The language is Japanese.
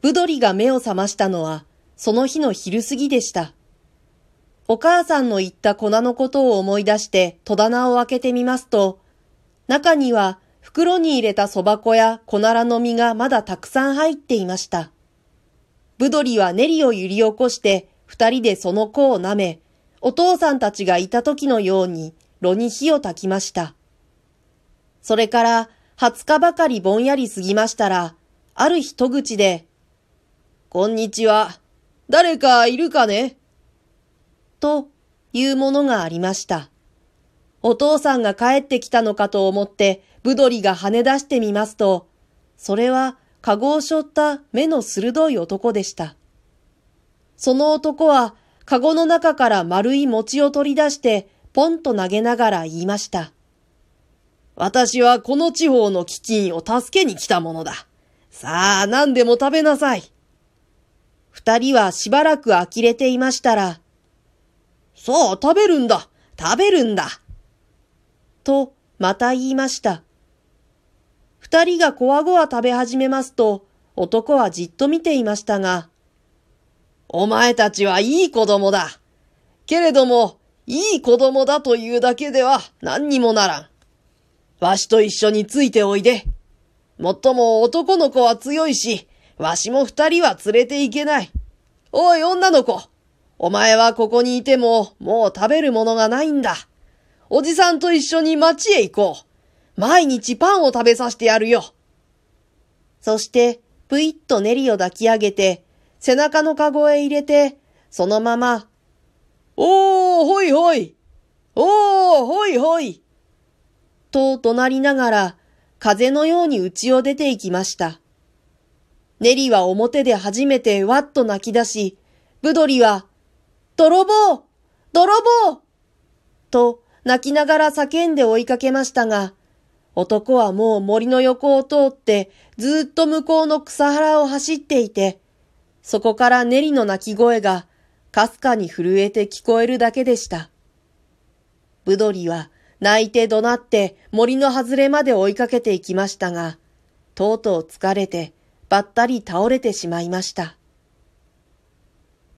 ブドリが目を覚ましたのは、その日の昼過ぎでした。お母さんの言った粉のことを思い出して戸棚を開けてみますと、中には袋に入れた蕎麦粉や粉らの実がまだたくさん入っていました。ブドリは練りを揺り起こして二人でその子を舐め、お父さんたちがいた時のように炉に火を焚きました。それから20日ばかりぼんやり過ぎましたら、ある日戸口で、こんにちは。誰かいるかね？というものがありました。お父さんが帰ってきたのかと思って、ブドリが跳ね出してみますと、それは、カゴを背負った目の鋭い男でした。その男は、カゴの中から丸い餅を取り出して、ポンと投げながら言いました。私はこの地方の飢饉を助けに来たものだ。さあ、何でも食べなさい。二人はしばらく呆れていましたら、さあ、食べるんだ食べるんだと、また言いました。二人がこわごわ食べ始めますと、男はじっと見ていましたが、お前たちはいい子供だ。けれども、いい子供だというだけでは何にもならん。わしと一緒についておいで。もっとも男の子は強いし、わしも二人は連れていけない。おい、女の子。お前はここにいても、もう食べるものがないんだ。おじさんと一緒に町へ行こう。毎日パンを食べさせてやるよ。そして、ぷいっとネリを抱き上げて、背中のかごへ入れて、そのまま、おー、ほいほい。おー、ほいほい。と怒鳴りながら、風のように家を出て行きました。ネリは表で初めてわっと泣き出し、ブドリは、泥棒泥棒と泣きながら叫んで追いかけましたが、男はもう森の横を通ってずっと向こうの草原を走っていて、そこからネリの泣き声がかすかに震えて聞こえるだけでした。ブドリは泣いて怒鳴って森の外れまで追いかけていきましたが、とうとう疲れてばったり倒れてしまいました。